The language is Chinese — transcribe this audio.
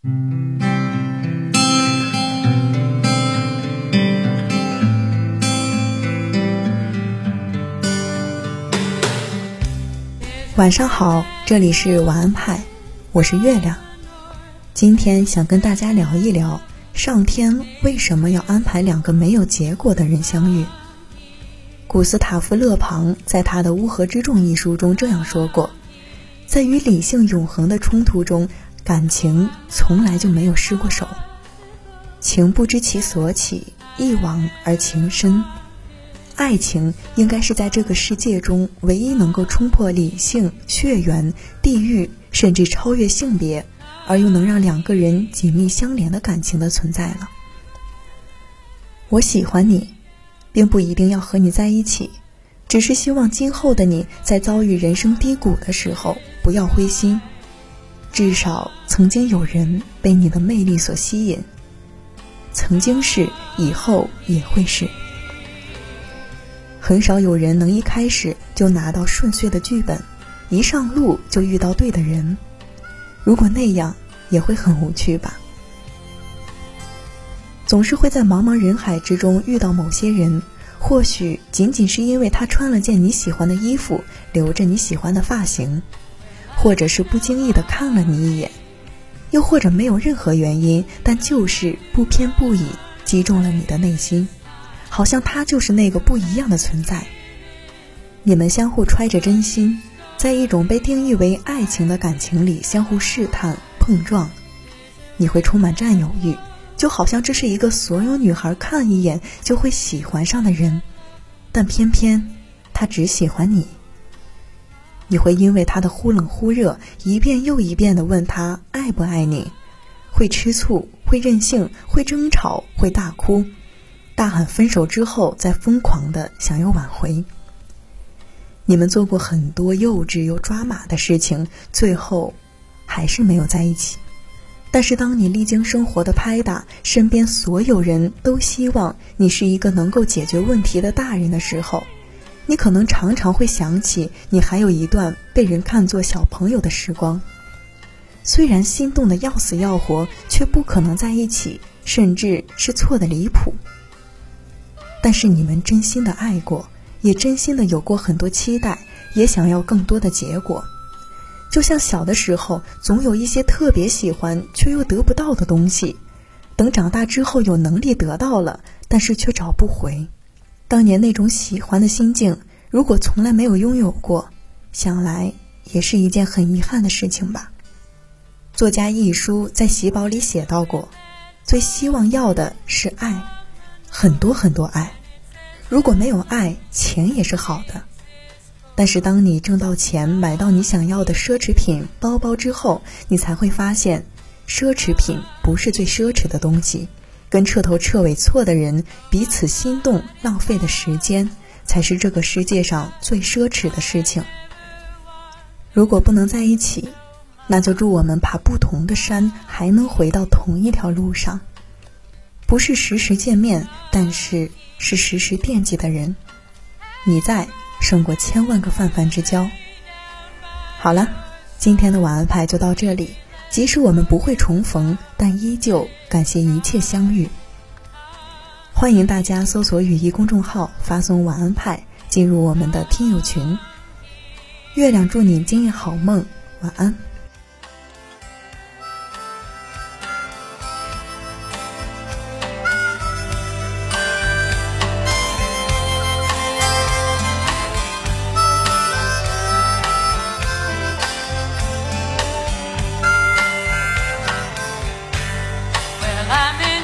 晚上好，这里是晚安派，我是月亮。今天想跟大家聊一聊，上天为什么要安排两个没有结果的人相遇？古斯塔夫·勒庞在他的《乌合之众》一书中这样说过：“在与理性永恒的冲突中，感情从来就没有失过手。情不知其所起，一往而情深。”爱情应该是在这个世界中唯一能够冲破理性、血缘、地域，甚至超越性别，而又能让两个人紧密相连的感情的存在了。我喜欢你，并不一定要和你在一起，只是希望今后的你在遭遇人生低谷的时候不要灰心，至少曾经有人被你的魅力所吸引，曾经是，以后也会是。很少有人能一开始就拿到顺遂的剧本，一上路就遇到对的人。如果那样，也会很无趣吧。总是会在茫茫人海之中遇到某些人，或许仅仅是因为他穿了件你喜欢的衣服，留着你喜欢的发型，或者是不经意的看了你一眼，又或者没有任何原因，但就是不偏不倚，击中了你的内心。好像他就是那个不一样的存在。你们相互揣着真心，在一种被定义为爱情的感情里相互试探碰撞，你会充满占有欲，就好像这是一个所有女孩看一眼就会喜欢上的人，但偏偏他只喜欢你。你会因为他的忽冷忽热，一遍又一遍地问他爱不爱你，会吃醋，会任性，会争吵，会大哭。大喊分手之后，再疯狂的想要挽回。你们做过很多幼稚又抓马的事情，最后还是没有在一起。但是当你历经生活的拍打，身边所有人都希望你是一个能够解决问题的大人的时候，你可能常常会想起你还有一段被人看作小朋友的时光。虽然心动的要死要活，却不可能在一起，甚至是错的离谱。但是你们真心的爱过，也真心的有过很多期待，也想要更多的结果。就像小的时候，总有一些特别喜欢却又得不到的东西，等长大之后有能力得到了，但是却找不回。当年那种喜欢的心境，如果从来没有拥有过，想来也是一件很遗憾的事情吧。作家一书在《喜宝》里写到过，最希望要的是爱。很多很多爱，如果没有爱，钱也是好的。但是当你挣到钱，买到你想要的奢侈品包包之后，你才会发现，奢侈品不是最奢侈的东西。跟彻头彻尾错的人彼此心动，浪费的时间，才是这个世界上最奢侈的事情。如果不能在一起，那就祝我们爬不同的山，还能回到同一条路上。不是时时见面，但是是时时惦记的人。你在，胜过千万个泛泛之交。好了，今天的晚安派就到这里。即使我们不会重逢，但依旧感谢一切相遇。欢迎大家搜索“雨衣”公众号，发送“晚安派”进入我们的听友群。月亮祝你今夜好梦，晚安。I'm in